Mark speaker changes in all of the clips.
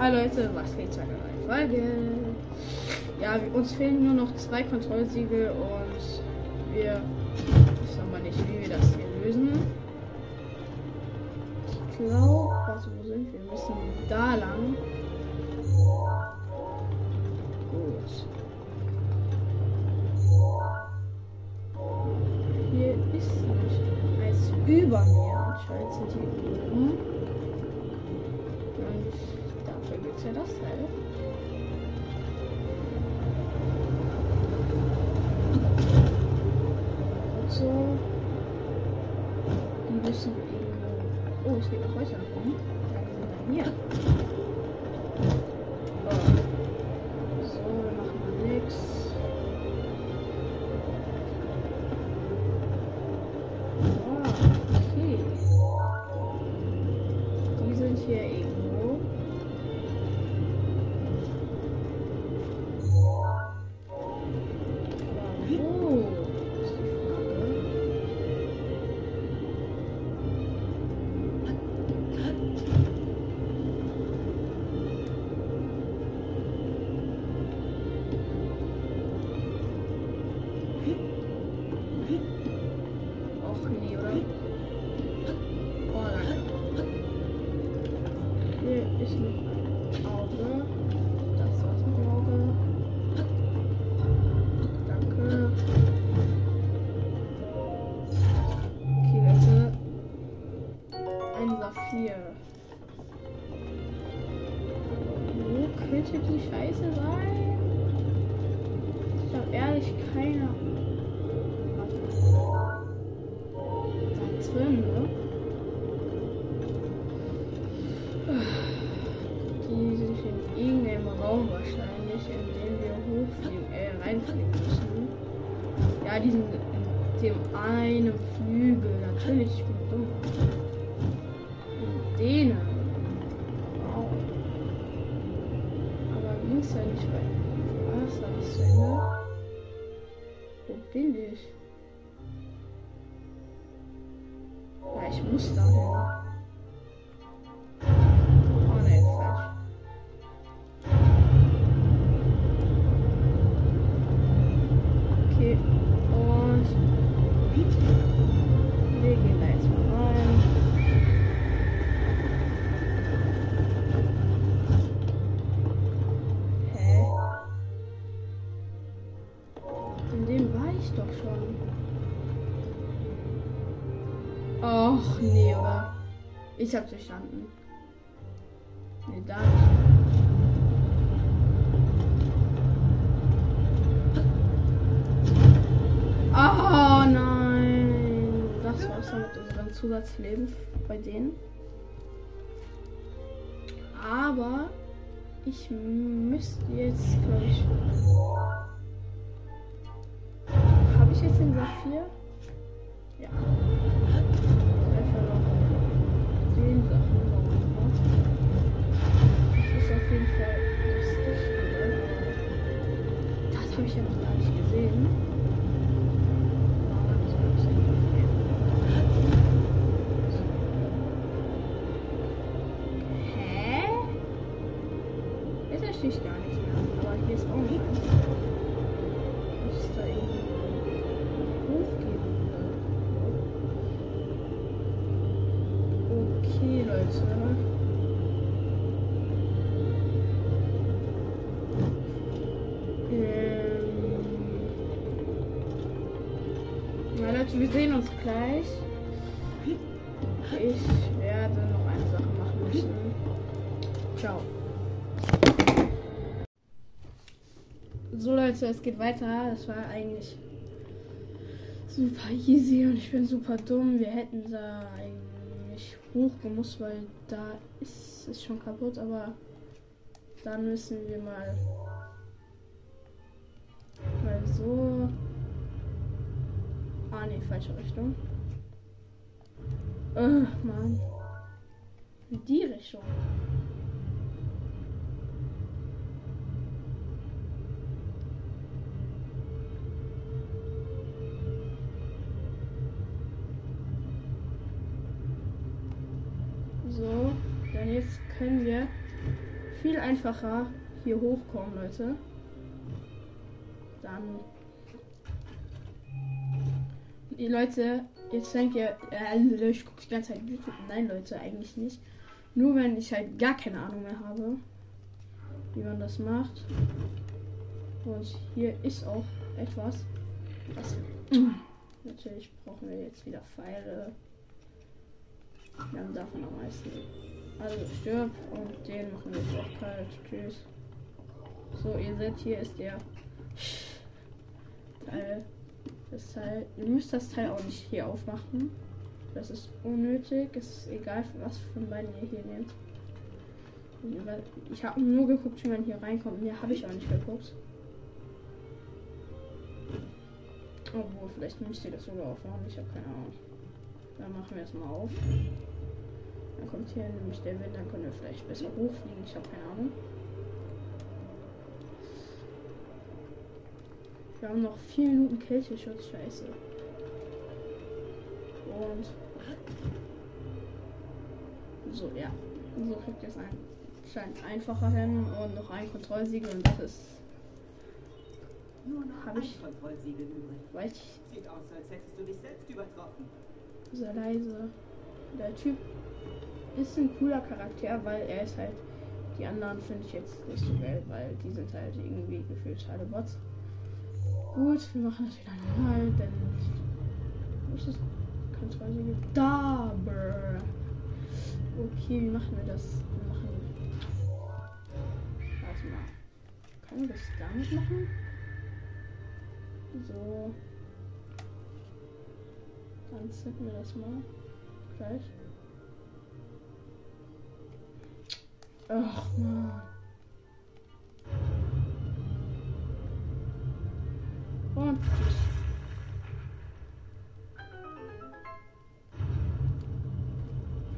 Speaker 1: Hi Leute, was geht zu einer neuen Folge? Ja, uns fehlen nur noch zwei Kontrollsiegel und wir. Ich mal nicht, wie wir das hier lösen. Ich glaube, also wo sind wir? Müssen da lang. Gut. Hier ist nicht eins über mir. Sind die oben. Und dafür gibt es ja das Teil. Und so. Müssen irgendwo. Oh, es geht noch weiter rum. Hier. Aber links ja nicht weit. Was? War Ich hab's verstanden. Nee, da. Oh nein. Das war's dann mit unserem Zusatzleben bei denen. Aber ich müsste jetzt, glaube ich. Habe ich jetzt den Saphir? Ja. Hier ist auch nicht. Muss es da irgendwie hochgehen? Okay, Leute. Ähm. Wir sehen uns gleich. So Leute, es geht weiter. Das war eigentlich super easy und ich bin super dumm. Wir hätten da eigentlich hochgemusst, weil da ist es schon kaputt, aber dann müssen wir mal mal so. Ah ne, falsche Richtung. Äh, Mann. In die Richtung. Können wir viel einfacher hier hochkommen, Leute. Dann. Ihr Leute, jetzt denkt ihr, äh, ich gucke die ganze Zeit YouTube. Nein, Leute, eigentlich nicht. Nur wenn ich halt gar keine Ahnung mehr habe, wie man das macht. Und hier ist auch etwas. Was natürlich brauchen wir jetzt wieder Pfeile. Wir haben davon am meisten. Also stirb und den machen wir jetzt auch kalt. Tschüss. So, ihr seht, hier ist der Teil. Das Teil. Ihr müsst das Teil auch nicht hier aufmachen. Das ist unnötig. Es ist egal, was von beiden ihr hier nehmt. Ich habe nur geguckt, wie man hier reinkommt. Mehr habe ich auch nicht geguckt. Obwohl, vielleicht müsst ihr das sogar aufmachen. Ich habe keine Ahnung. Dann machen wir es mal auf. Dann kommt hier nämlich der Wind, dann können wir vielleicht besser hochfliegen. Ich habe keine Ahnung. Wir haben noch vier Minuten Kälteschutz, scheiße. Und so, ja. So kriegt es ein scheint einfacher hin und noch ein Kontrollsiegel und das ist.
Speaker 2: Nur noch
Speaker 1: Hab ich-
Speaker 2: ein Kontrollsiegel übrig. Sieht aus, als hättest du dich selbst übertroffen.
Speaker 1: sehr leise. Der Typ ist ein cooler Charakter, weil er ist halt. Die anderen finde ich jetzt nicht so geil, weil die sind halt irgendwie gefühlt alle Bots. Gut, wir machen das wieder normal, denn. Wo ist das Kontrollsiegel? Da! Brr. Okay, wie machen wir das? Wir machen. Warte mal. Können wir das damit machen? So. Dann zünden wir das mal. Gleich. Ach man. Und.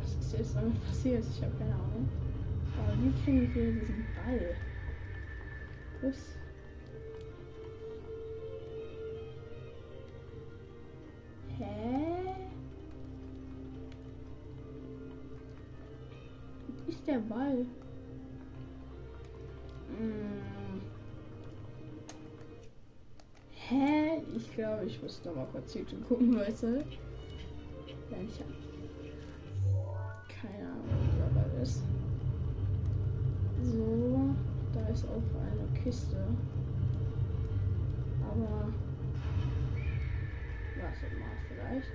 Speaker 1: Was ist jetzt damit passiert? Ich habe keine Ahnung. Aber wie kriegen wir diesen Ball? Was? Hä? Wo ist der Ball? Hä? Ich glaube, ich muss noch mal kurz YouTube gucken, Leute. Ja, ich habe keine Ahnung, der Ball ist. So, da ist auch eine Kiste. Aber Warte mal, vielleicht.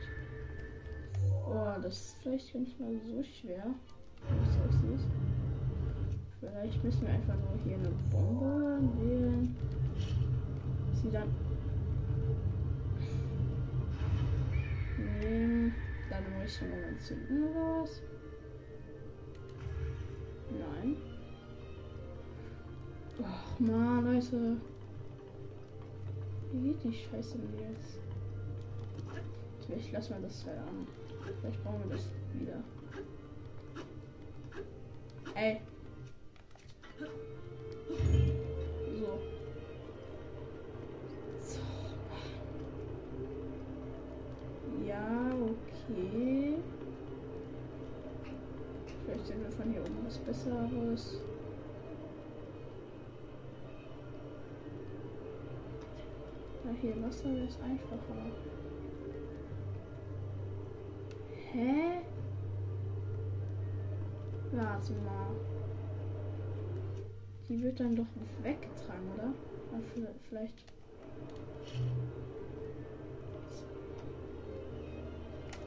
Speaker 1: Oh, das ist vielleicht gar nicht mal so schwer. Wie es aussieht. Vielleicht müssen wir einfach nur hier eine Bombe wählen. Sie dann Dann im richtigen Moment zünden oder was? Nein. Ach man, Leute. Wie geht die Scheiße denn jetzt? Vielleicht lassen wir das Teil an. Vielleicht brauchen wir das wieder. Ey. Besseres. Ja, hier Wasser ist einfacher. Hä? Warte mal. Die wird dann doch weggetragen, oder? Ah, vi- Vielleicht.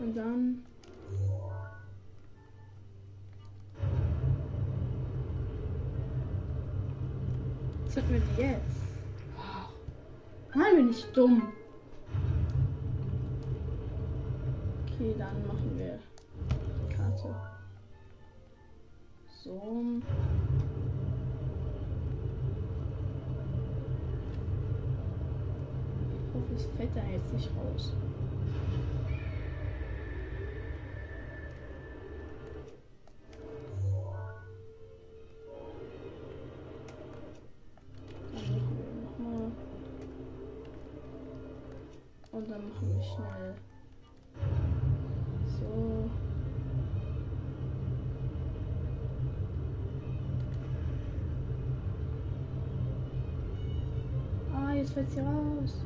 Speaker 1: Und dann. Ich dumm. Okay, dann machen wir die Karte. So. Ich hoffe, es fällt da jetzt nicht raus. Und dann machen wir schnell. So. Ah, jetzt fällt sie raus.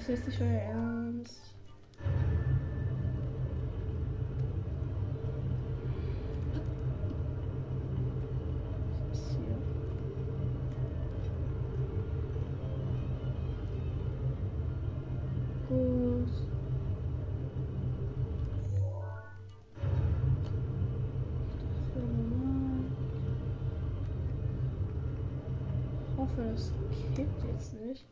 Speaker 1: Das ist nicht euer Ernst. Ich hoffe, das kippt jetzt nicht.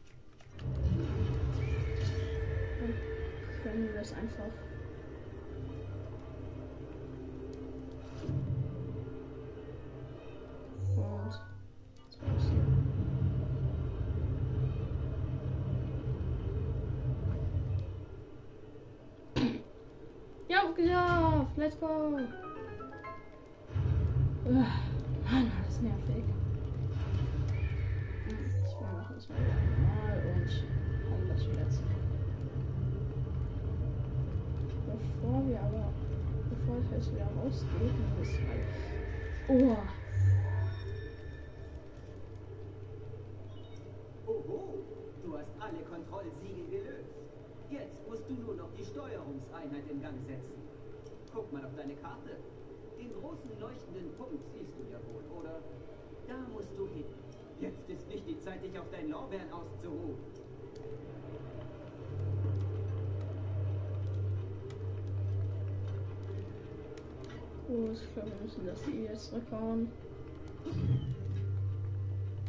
Speaker 1: Können wir das einfach. Und? Ja, geschafft! Let's go! Bevor ich jetzt wieder rausgehe, muss ich halt. Oh,
Speaker 2: Oho, du hast alle Kontrollsiegel gelöst. Jetzt musst du nur noch die Steuerungseinheit in Gang setzen. Guck mal auf deine Karte. Den großen leuchtenden Punkt siehst du ja wohl, oder? Da musst du hin. Jetzt ist nicht die Zeit, dich auf deinen Lorbeeren auszuruhen.
Speaker 1: Gut. Ich glaube, wir müssen das hier jetzt zurückhauen.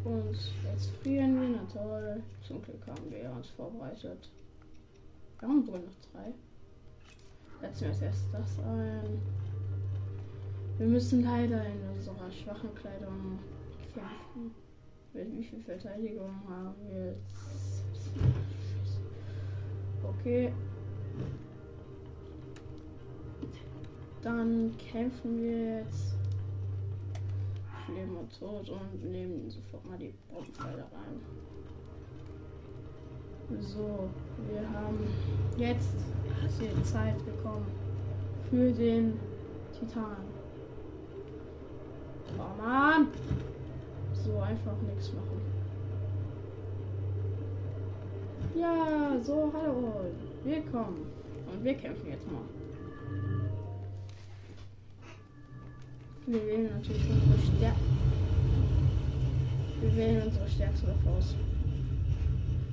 Speaker 1: Und jetzt frieren wir, na toll. Zum Glück haben wir uns vorbereitet. Wir haben wohl noch drei. Setzen wir erstes das ein. Wir müssen leider in unserer schwachen Kleidung kämpfen. Mit wie viel Verteidigung haben wir jetzt? Okay. Dann kämpfen wir jetzt für Leben und Tod und nehmen sofort mal die Bombenpfeile rein. So, wir haben jetzt die Zeit gekommen für den Titan. Oh Mann! So einfach nichts machen. Ja, so, hallo. Willkommen. Und wir kämpfen jetzt mal. Wir wählen natürlich unsere Stärke. Wir wählen unsere stärkste Waffe aus.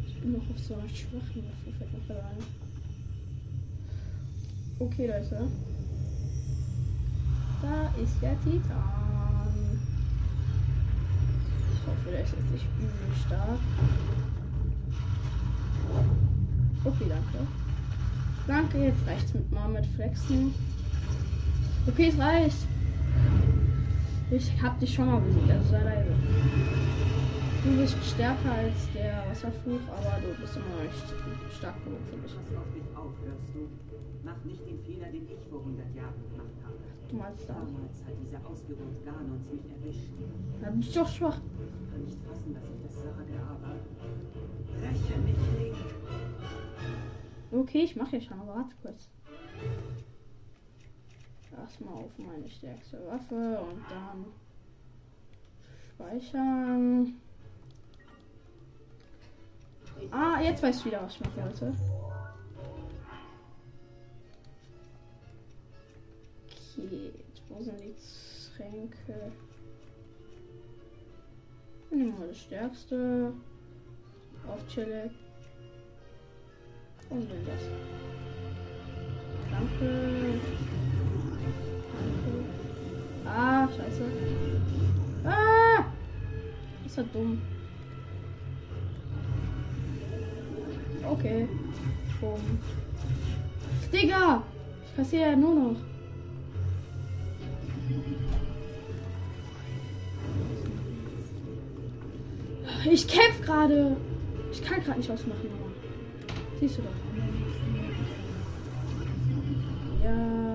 Speaker 1: Ich bin noch auf so einer schwachen Waffe, fällt mir gerade ein. Okay, Leute. Da ist der Titan. Ich hoffe, der ist jetzt nicht übel stark. Okay, danke. Danke, jetzt reicht's mit mal mit Flexen. Okay, es reicht. Ich hab dich schon mal besiegt, also sei leise. Du bist stärker als der Wasserfluch, aber du bist immer noch nicht stark genug für mich.
Speaker 2: Pass auf dich auf, hörst du? Mach nicht den Fehler, den ich vor 100 Jahren gemacht habe.
Speaker 1: Du meinst da.
Speaker 2: Damals hat dieser Ausgeburt Ganons mich erwischt.
Speaker 1: Du bist doch schwach.
Speaker 2: Ich kann nicht fassen, dass ich das sage, aber... Räche mich, Link!
Speaker 1: Okay, ich mache ja schon, aber warte kurz. Erstmal auf meine stärkste Waffe und dann speichern. Ah, jetzt weiß ich wieder, was ich machen wollte. Okay, wo sind die Tränke? Nehmen wir das stärkste. Auf Chile. Und dann das. Danke. Ah, scheiße. Ah! Das war dumm. Okay. Bumm. Digga! Ich kassiere ja nur noch. Ich kämpf gerade. Ich kann gerade nicht ausmachen, aber. Siehst du doch. Ja.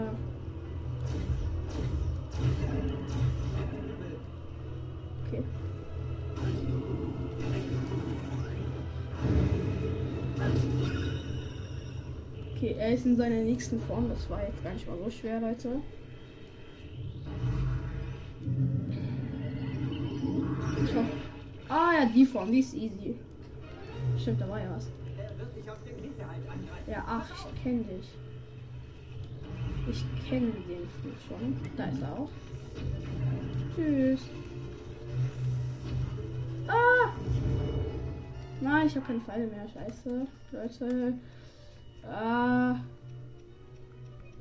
Speaker 1: Er ist in seiner nächsten Form. Das war jetzt gar nicht mal so schwer, Leute. Ich hoffe. Ah ja, die Form, die ist easy. Stimmt, da war ja was. Ja, ach, ich kenne dich. Ich kenne den Flug schon. Da ist er auch. Tschüss. Ah! Nein, ich habe keine Pfeile mehr. Scheiße. Leute. Ah.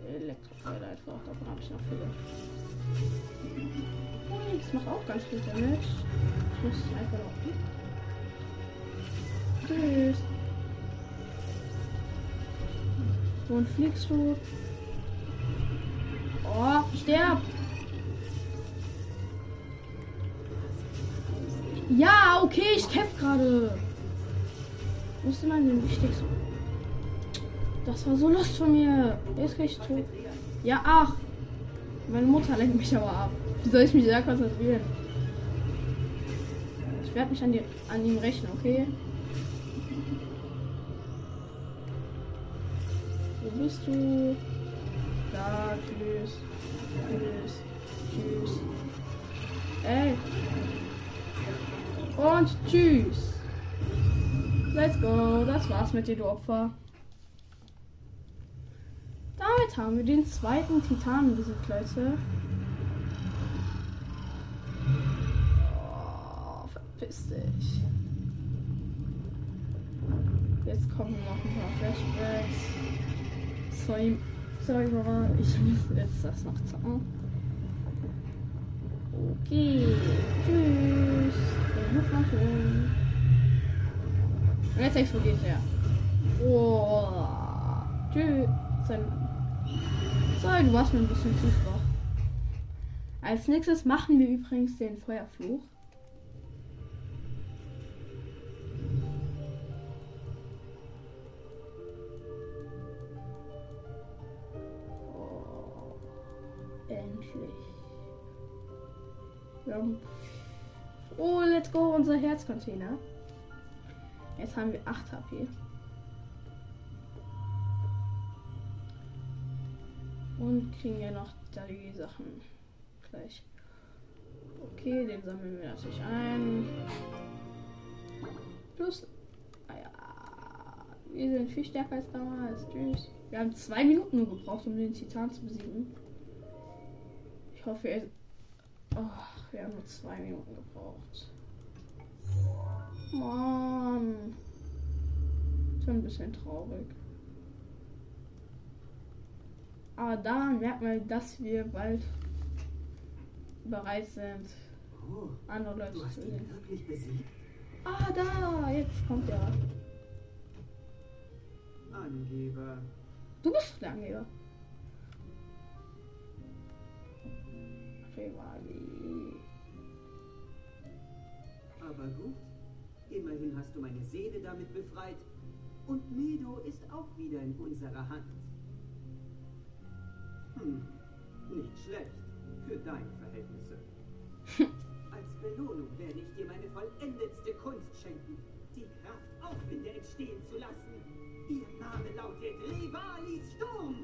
Speaker 1: Elektropfeile einfach. Davon habe ich noch viele. Oh, das macht auch ganz viel Damage. Ich muss einfach noch. Tschüss. Und fliegst du? Oh, sterb! Ja, okay, ich kämpfe gerade. Ist denn mein wichtigsten? Das war so lust von mir. Jetzt krieg ich tot. Ja, ach. Meine Mutter lenkt mich aber ab. Wie soll ich mich da konzentrieren? Ich werde mich an, die, an ihm rächen, okay? Wo bist du? Da, tschüss. Tschüss. Tschüss. Ey. Und tschüss. Let's go. Das war's mit dir, du Opfer. Damit haben wir den zweiten Titanen besiegt, Leute. Oh, verpiss dich. Jetzt kommen noch ein paar Flashbacks. Sorry, sorry, Mama, ich muss jetzt das noch zocken. Okay, tschüss. Und jetzt explodiert er. Oh, tschüss. Sorry, du warst mir ein bisschen zu schwach. Als nächstes machen wir übrigens den Feuerfluch. Oh, oh, let's go, unser Herzcontainer. Jetzt haben wir 8 HP. Kriegen ja noch die Sachen gleich. Okay, den sammeln wir natürlich ein. Plus. Ah ja. Wir sind viel stärker als damals. Tschüss. Wir haben zwei Minuten nur gebraucht, um den Titan zu besiegen. Ich hoffe, er. Oh, wir haben nur zwei Minuten gebraucht. Mann. Schon ein bisschen traurig. Aber daran merkt man, dass wir bald bereit sind,
Speaker 2: Oh,
Speaker 1: andere Leute zu sehen. Ah, da! Jetzt kommt er.
Speaker 2: Angeber.
Speaker 1: Du bist der Angeber. Fevali.
Speaker 2: Aber gut. Immerhin hast du meine Seele damit befreit. Und Medo ist auch wieder in unserer Hand. Hm, nicht schlecht für deine Verhältnisse. Als Belohnung werde ich dir meine vollendetste Kunst schenken. Die Kraft, Aufwinde entstehen zu lassen. Ihr Name lautet Rivalis Sturm.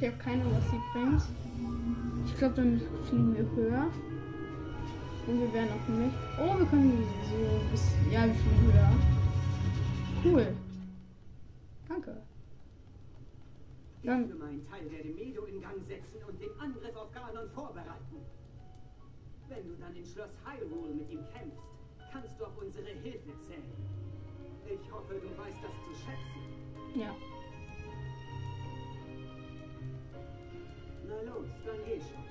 Speaker 1: Ich habe keine Ahnung, was sie bringt. Ich glaube, dann fliegen wir höher. Und wir werden auch nicht. Oh, wir können so bis. Ja, wir fliegen höher. Cool. Danke.
Speaker 2: Ich
Speaker 1: Dann-
Speaker 2: für meinen Teil werde Medo in Gang setzen und den Angriff auf Ganon vorbereiten. Wenn du dann in Schloss Hyrule mit ihm kämpfst, kannst du auf unsere Hilfe zählen. Ich hoffe, du weißt das zu schätzen.
Speaker 1: Ja.
Speaker 2: Na los, dann geh schon.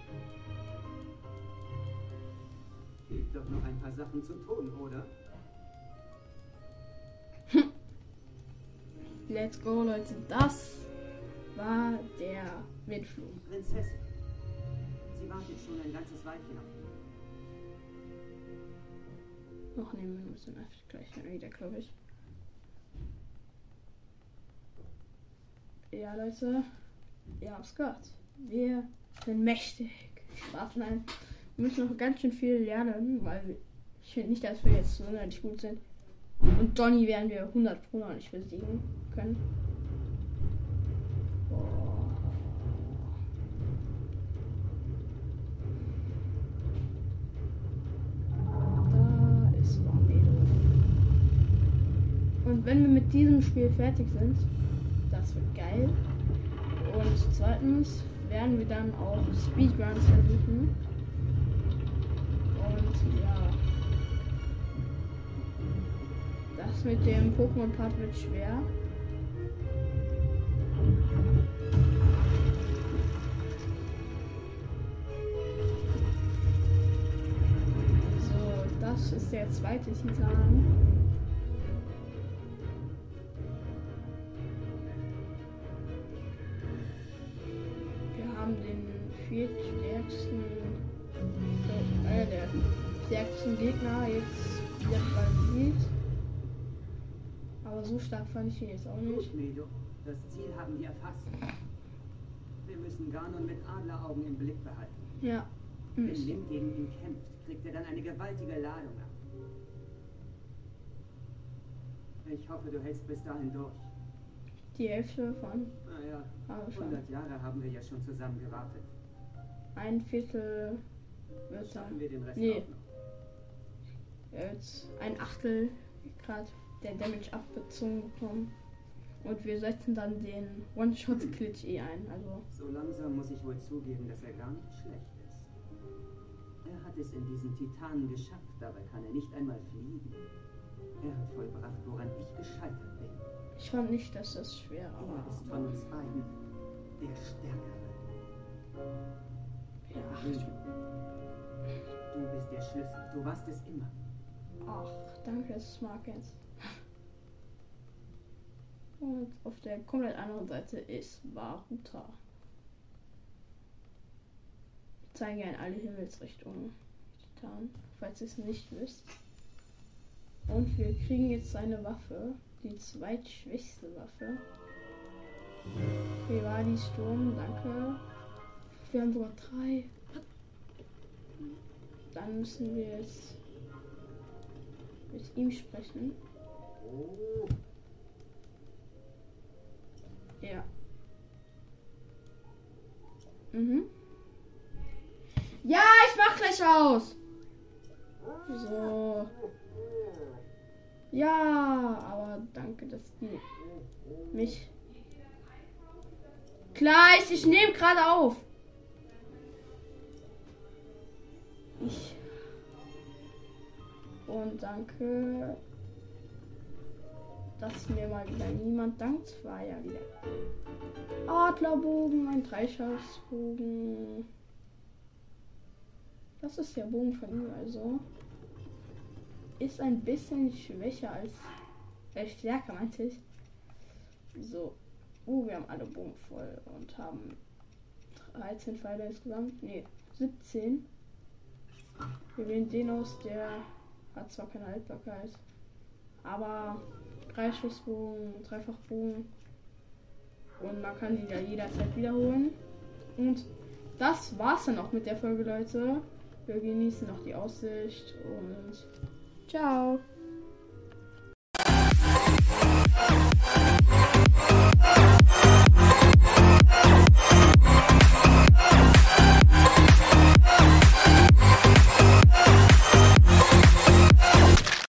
Speaker 2: Gibt doch noch ein paar Sachen zu tun, oder?
Speaker 1: Let's go, Leute. Das war der Windflug.
Speaker 2: Prinzessin. Sie wartet schon ein ganzes Weilchen auf dich.
Speaker 1: Noch nehmen wir uns dann gleich wieder, glaube ich. Ja, Leute. Ihr habt's gehört. Wir sind mächtig. Spaß, nein. Wir müssen noch ganz schön viel lernen, weil Ich finde nicht, dass wir jetzt sonderlich gut sind. Und Johnny werden wir 100 Pro noch nicht besiegen können. Da ist Tornado. Und wenn wir mit diesem Spiel fertig sind, das wird geil. Und zweitens werden wir dann auch Speedruns versuchen. Und ja. Das mit dem Pokémon-Part wird schwer. So, das ist der zweite Titan. Aber so stark fand ich ihn jetzt auch nicht.
Speaker 2: Gut, Medo. Das Ziel haben wir erfasst. Wir müssen Ganon mit Adleraugen im Blick behalten.
Speaker 1: Ja.
Speaker 2: Wenn. Link gegen ihn kämpft, kriegt er dann eine gewaltige Ladung ab. Ich hoffe, du hältst bis dahin durch.
Speaker 1: Die Hälfte von
Speaker 2: Naja,
Speaker 1: schon.
Speaker 2: 100 Jahre haben wir ja schon zusammen gewartet.
Speaker 1: Ein Viertel wird dann
Speaker 2: wir den Rest
Speaker 1: Nee. jetzt ein Achtel gerade der Damage abgezogen bekommen. Und wir setzen dann den One-Shot-Glitch eh ein. Also
Speaker 2: So langsam muss ich wohl zugeben, dass er gar nicht schlecht ist. Er hat es in diesen Titanen geschafft, dabei kann er nicht einmal fliegen. Er hat vollbracht, woran ich gescheitert bin.
Speaker 1: ich fand nicht, dass das schwer
Speaker 2: Er
Speaker 1: war.
Speaker 2: ist von uns beiden der Stärkere.
Speaker 1: Ja.
Speaker 2: Du bist der Schlüssel. Du warst es immer.
Speaker 1: ach, danke, Smart jetzt. Und auf der komplett anderen Seite ist Baruta. Ich zeige in alle Himmelsrichtungen. Titan, falls ihr es nicht wisst. Und wir kriegen jetzt seine Waffe, die zweitschwächste Waffe. Rivali Sturm, danke. Wir haben sogar drei. Dann müssen wir jetzt mit ihm sprechen. Ja. Mhm. Ja, ich mach gleich aus. So. Ja, aber danke, dass die mich. Gleich, ich nehme gerade auf. Ich. Und danke, dass mir mal wieder niemand dankt. War ja wieder Adlerbogen, ein Dreischassbogen. Das ist der Bogen von ihm also. Ist ein bisschen schwächer als. Äh, stärker meinte ich. So. Uh, wir haben alle Bogen voll und haben 13 Pfeile insgesamt. Nee, 17. Wir wählen den aus, der hat zwar keine Haltbarkeit. Aber Dreischussbogen, Dreifachbogen. Und man kann die ja jederzeit wiederholen. Und das war's dann auch mit der Folge, Leute. Wir genießen noch die Aussicht und ciao.